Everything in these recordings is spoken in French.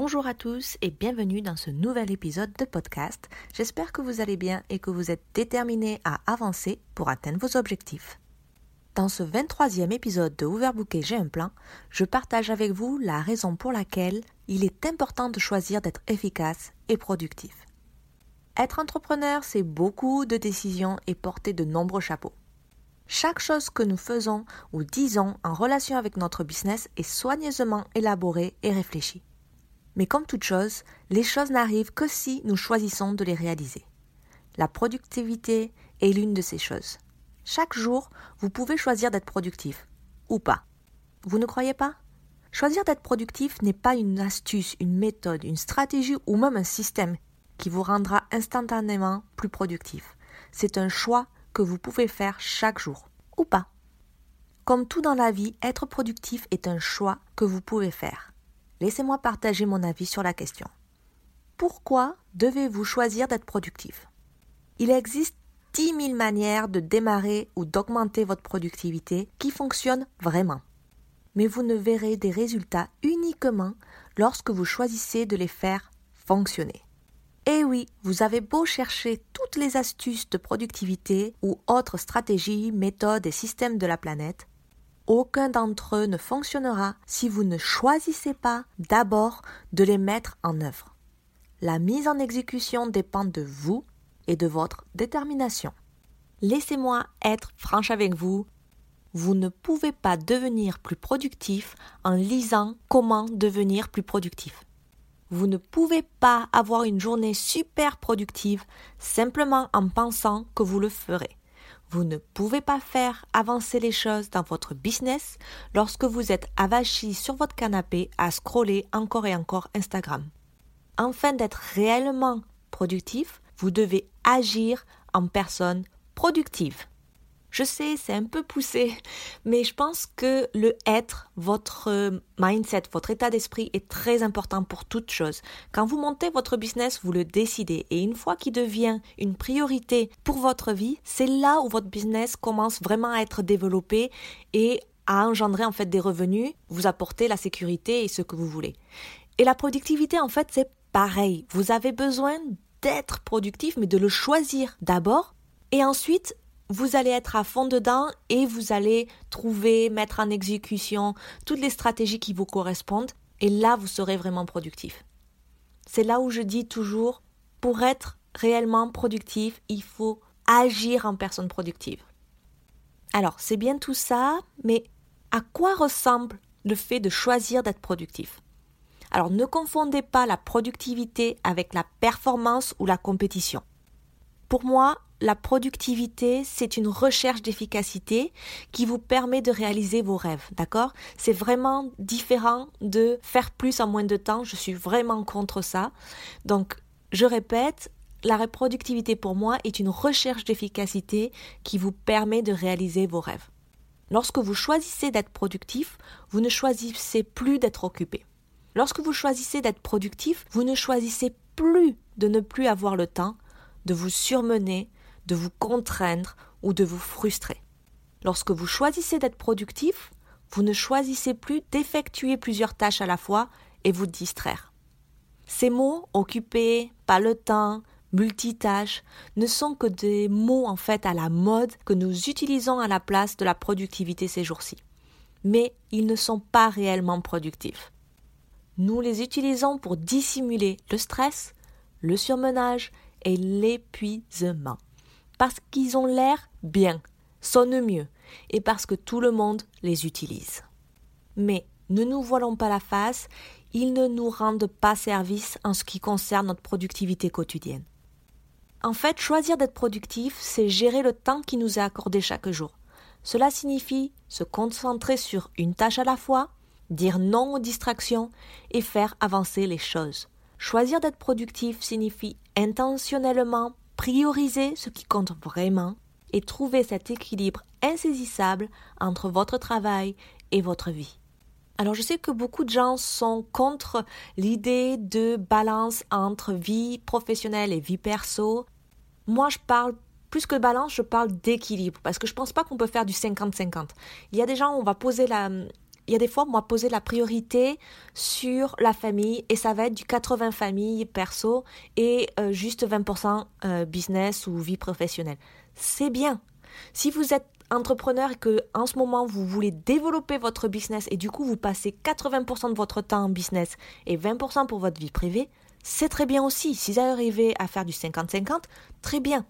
Bonjour à tous et bienvenue dans ce nouvel épisode de podcast. J'espère que vous allez bien et que vous êtes déterminés à avancer pour atteindre vos objectifs. Dans ce 23e épisode de Overbooké J'ai un plan, je partage avec vous la raison pour laquelle il est important de choisir d'être efficace et productif. Être entrepreneur, c'est beaucoup de décisions et porter de nombreux chapeaux. Chaque chose que nous faisons ou disons en relation avec notre business est soigneusement élaborée et réfléchie. Mais comme toute chose, les choses n'arrivent que si nous choisissons de les réaliser. La productivité est l'une de ces choses. Chaque jour, vous pouvez choisir d'être productif ou pas. Vous ne croyez pas? Choisir d'être productif n'est pas une astuce, une méthode, une stratégie ou même un système qui vous rendra instantanément plus productif. C'est un choix que vous pouvez faire chaque jour, ou pas. Comme tout dans la vie, être productif est un choix que vous pouvez faire. Laissez-moi partager mon avis sur la question. Pourquoi devez-vous choisir d'être productif? Il existe 10 000 manières de démarrer ou d'augmenter votre productivité qui fonctionnent vraiment. Mais vous ne verrez des résultats uniquement lorsque vous choisissez de les faire fonctionner. Et eh oui, vous avez beau chercher toutes les astuces de productivité ou autres stratégies, méthodes et systèmes de la planète, aucun d'entre eux ne fonctionnera si vous ne choisissez pas d'abord de les mettre en œuvre. La mise en exécution dépend de vous et de votre détermination. Laissez-moi être franche avec vous. Vous ne pouvez pas devenir plus productif en lisant comment devenir plus productif. Vous ne pouvez pas avoir une journée super productive simplement en pensant que vous le ferez. Vous ne pouvez pas faire avancer les choses dans votre business lorsque vous êtes avachi sur votre canapé à scroller encore et encore Instagram. Afin d'être réellement productif, vous devez agir en personne productive. Je sais, c'est un peu poussé, mais je pense que le être, votre euh, mindset, votre état d'esprit est très important pour toute chose. Quand vous montez votre business, vous le décidez et une fois qu'il devient une priorité pour votre vie, c'est là où votre business commence vraiment à être développé et à engendrer en fait des revenus, vous apporter la sécurité et ce que vous voulez. Et la productivité en fait, c'est pareil. Vous avez besoin d'être productif mais de le choisir d'abord et ensuite vous allez être à fond dedans et vous allez trouver, mettre en exécution toutes les stratégies qui vous correspondent et là vous serez vraiment productif. C'est là où je dis toujours, pour être réellement productif, il faut agir en personne productive. Alors, c'est bien tout ça, mais à quoi ressemble le fait de choisir d'être productif? Alors, ne confondez pas la productivité avec la performance ou la compétition. Pour moi, la productivité, c'est une recherche d'efficacité qui vous permet de réaliser vos rêves, d'accord? C'est vraiment différent de faire plus en moins de temps, je suis vraiment contre ça. Donc, je répète, la productivité pour moi est une recherche d'efficacité qui vous permet de réaliser vos rêves. Lorsque vous choisissez d'être productif, vous ne choisissez plus d'être occupé. Lorsque vous choisissez d'être productif, vous ne choisissez plus de ne plus avoir le temps, de vous surmener, de vous contraindre ou de vous frustrer. Lorsque vous choisissez d'être productif, vous ne choisissez plus d'effectuer plusieurs tâches à la fois et vous distraire. Ces mots, occuper, pas le temps, multitâche, ne sont que des mots en fait à la mode que nous utilisons à la place de la productivité ces jours-ci. Mais ils ne sont pas réellement productifs. Nous les utilisons pour dissimuler le stress, le surmenage et l'épuisement parce qu'ils ont l'air bien, sonnent mieux, et parce que tout le monde les utilise. Mais ne nous voilons pas la face, ils ne nous rendent pas service en ce qui concerne notre productivité quotidienne. En fait, choisir d'être productif, c'est gérer le temps qui nous est accordé chaque jour. Cela signifie se concentrer sur une tâche à la fois, dire non aux distractions et faire avancer les choses. Choisir d'être productif signifie intentionnellement prioriser ce qui compte vraiment et trouver cet équilibre insaisissable entre votre travail et votre vie. Alors je sais que beaucoup de gens sont contre l'idée de balance entre vie professionnelle et vie perso. Moi je parle plus que balance, je parle d'équilibre parce que je pense pas qu'on peut faire du 50-50. Il y a des gens, on va poser la, il y a des fois, moi, poser la priorité sur la famille et ça va être du 80 famille perso et euh, juste 20% euh, business ou vie professionnelle. C'est bien. Si vous êtes entrepreneur et que en ce moment vous voulez développer votre business et du coup vous passez 80% de votre temps en business et 20% pour votre vie privée, c'est très bien aussi. Si vous arrivez à faire du 50-50, très bien.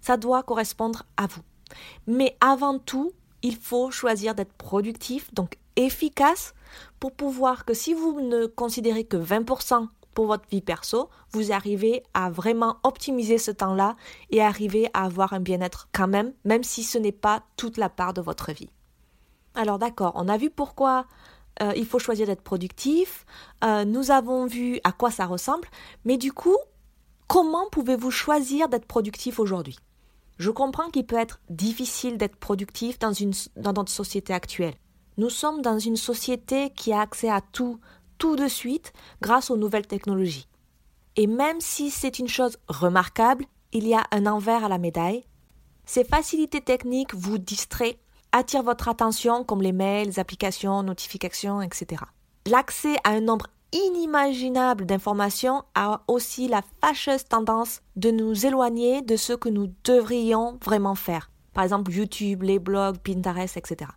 Ça doit correspondre à vous. Mais avant tout, il faut choisir d'être productif, donc efficace, pour pouvoir que si vous ne considérez que 20% pour votre vie perso, vous arrivez à vraiment optimiser ce temps-là et arriver à avoir un bien-être quand même, même si ce n'est pas toute la part de votre vie. Alors d'accord, on a vu pourquoi euh, il faut choisir d'être productif, euh, nous avons vu à quoi ça ressemble, mais du coup, comment pouvez-vous choisir d'être productif aujourd'hui? Je comprends qu'il peut être difficile d'être productif dans, une, dans notre société actuelle. Nous sommes dans une société qui a accès à tout, tout de suite, grâce aux nouvelles technologies. Et même si c'est une chose remarquable, il y a un envers à la médaille. Ces facilités techniques vous distraient, attirent votre attention comme les mails, applications, notifications, etc. L'accès à un nombre inimaginable d'informations a aussi la fâcheuse tendance de nous éloigner de ce que nous devrions vraiment faire. Par exemple, YouTube, les blogs, Pinterest, etc.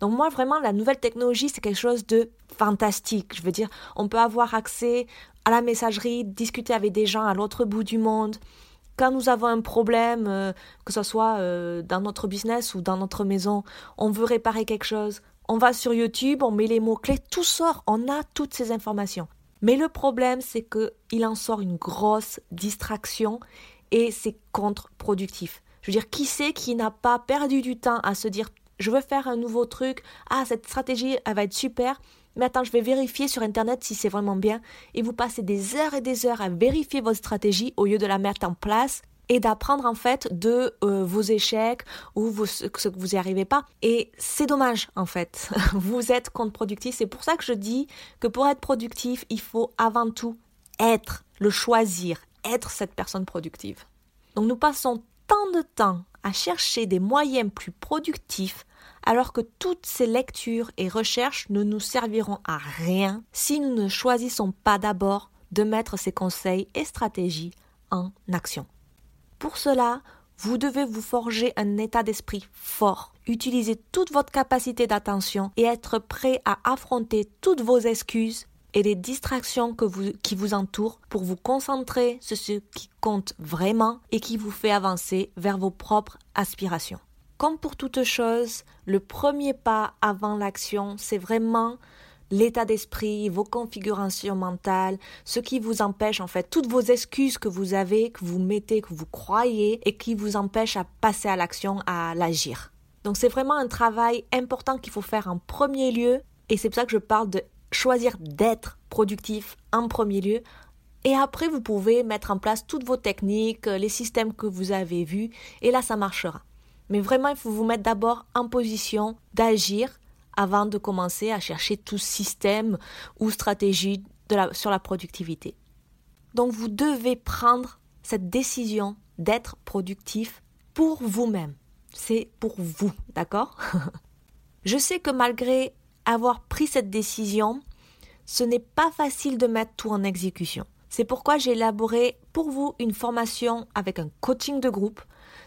Donc moi, vraiment, la nouvelle technologie, c'est quelque chose de fantastique. Je veux dire, on peut avoir accès à la messagerie, discuter avec des gens à l'autre bout du monde. Quand nous avons un problème, euh, que ce soit euh, dans notre business ou dans notre maison, on veut réparer quelque chose, on va sur YouTube, on met les mots-clés, tout sort, on a toutes ces informations. Mais le problème, c'est qu'il en sort une grosse distraction et c'est contre-productif. Je veux dire, qui c'est qui n'a pas perdu du temps à se dire je veux faire un nouveau truc, ah cette stratégie elle va être super, mais attends, je vais vérifier sur internet si c'est vraiment bien et vous passez des heures et des heures à vérifier votre stratégie au lieu de la mettre en place et d'apprendre en fait de euh, vos échecs ou ce que vous n'y arrivez pas. Et c'est dommage en fait. vous êtes contre-productif. C'est pour ça que je dis que pour être productif, il faut avant tout être, le choisir, être cette personne productive. Donc nous passons tant de temps à chercher des moyens plus productifs alors que toutes ces lectures et recherches ne nous serviront à rien si nous ne choisissons pas d'abord de mettre ces conseils et stratégies en action. Pour cela, vous devez vous forger un état d'esprit fort, utiliser toute votre capacité d'attention et être prêt à affronter toutes vos excuses et les distractions qui vous entourent pour vous concentrer sur ce qui compte vraiment et qui vous fait avancer vers vos propres aspirations. Comme pour toute chose, le premier pas avant l'action, c'est vraiment l'état d'esprit, vos configurations mentales, ce qui vous empêche en fait, toutes vos excuses que vous avez, que vous mettez, que vous croyez et qui vous empêchent à passer à l'action, à l'agir. Donc c'est vraiment un travail important qu'il faut faire en premier lieu et c'est pour ça que je parle de choisir d'être productif en premier lieu. Et après, vous pouvez mettre en place toutes vos techniques, les systèmes que vous avez vus, et là, ça marchera. Mais vraiment, il faut vous mettre d'abord en position d'agir avant de commencer à chercher tout système ou stratégie sur la productivité. Donc vous devez prendre cette décision d'être productif pour vous-même. C'est pour vous, d'accord? Je sais que malgré avoir pris cette décision, ce n'est pas facile de mettre tout en exécution. C'est pourquoi j'ai élaboré pour vous une formation avec un coaching de groupe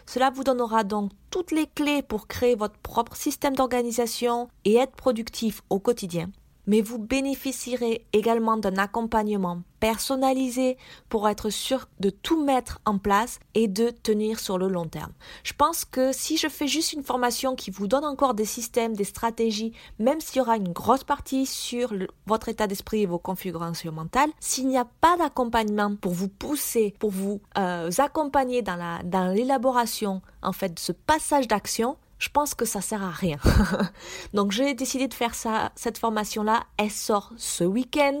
cela vous donnera donc toutes les clés pour créer votre propre système d'organisation et être productif au quotidien mais vous bénéficierez également d'un accompagnement personnalisé pour être sûr de tout mettre en place et de tenir sur le long terme. Je pense que si je fais juste une formation qui vous donne encore des systèmes, des stratégies, même s'il y aura une grosse partie sur votre état d'esprit et vos configurations mentales, s'il n'y a pas d'accompagnement pour vous pousser, pour vous euh, accompagner dans l'élaboration en fait de ce passage d'action, je pense que ça sert à rien. Donc j'ai décidé de faire ça, cette formation-là. Elle sort ce week-end.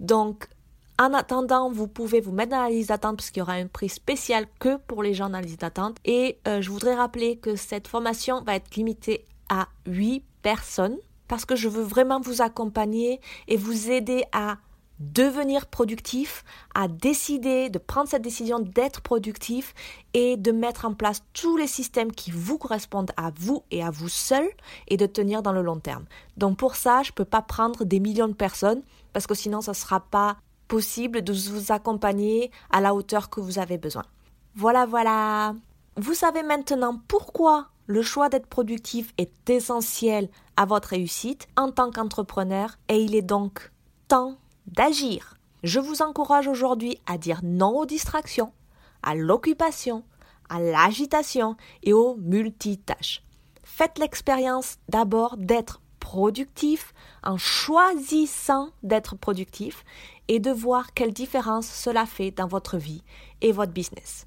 Donc en attendant, vous pouvez vous mettre dans la liste d'attente parce qu'il y aura un prix spécial que pour les gens dans la liste d'attente. Et euh, je voudrais rappeler que cette formation va être limitée à 8 personnes parce que je veux vraiment vous accompagner et vous aider à devenir productif, à décider de prendre cette décision d'être productif et de mettre en place tous les systèmes qui vous correspondent à vous et à vous seul et de tenir dans le long terme. Donc pour ça, je ne peux pas prendre des millions de personnes parce que sinon ça ne sera pas possible de vous accompagner à la hauteur que vous avez besoin. Voilà, voilà. Vous savez maintenant pourquoi le choix d'être productif est essentiel à votre réussite en tant qu'entrepreneur et il est donc temps d'agir. Je vous encourage aujourd'hui à dire non aux distractions, à l'occupation, à l'agitation et aux multitâches. Faites l'expérience d'abord d'être productif en choisissant d'être productif et de voir quelle différence cela fait dans votre vie et votre business.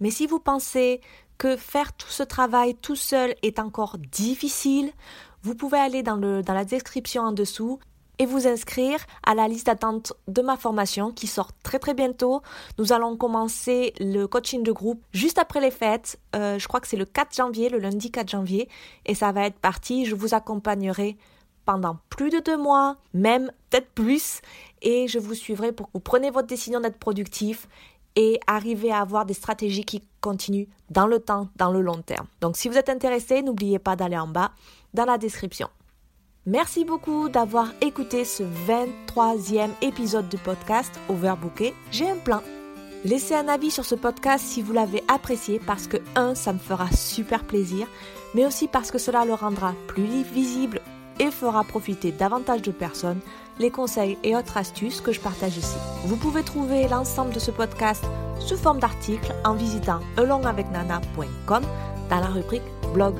Mais si vous pensez que faire tout ce travail tout seul est encore difficile, vous pouvez aller dans, le, dans la description en dessous et vous inscrire à la liste d'attente de ma formation qui sort très très bientôt. Nous allons commencer le coaching de groupe juste après les fêtes. Euh, je crois que c'est le 4 janvier, le lundi 4 janvier. Et ça va être parti. Je vous accompagnerai pendant plus de deux mois, même peut-être plus. Et je vous suivrai pour que vous preniez votre décision d'être productif et arriver à avoir des stratégies qui continuent dans le temps, dans le long terme. Donc si vous êtes intéressé, n'oubliez pas d'aller en bas dans la description. Merci beaucoup d'avoir écouté ce 23e épisode du podcast Overbooké. J'ai un plan. Laissez un avis sur ce podcast si vous l'avez apprécié parce que, un, ça me fera super plaisir, mais aussi parce que cela le rendra plus visible et fera profiter davantage de personnes les conseils et autres astuces que je partage ici. Vous pouvez trouver l'ensemble de ce podcast sous forme d'articles en visitant alongavecnana.com dans la rubrique blog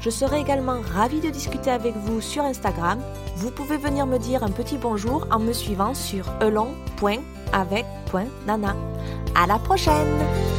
je serai également ravie de discuter avec vous sur Instagram. Vous pouvez venir me dire un petit bonjour en me suivant sur elon.avec.nana. À la prochaine!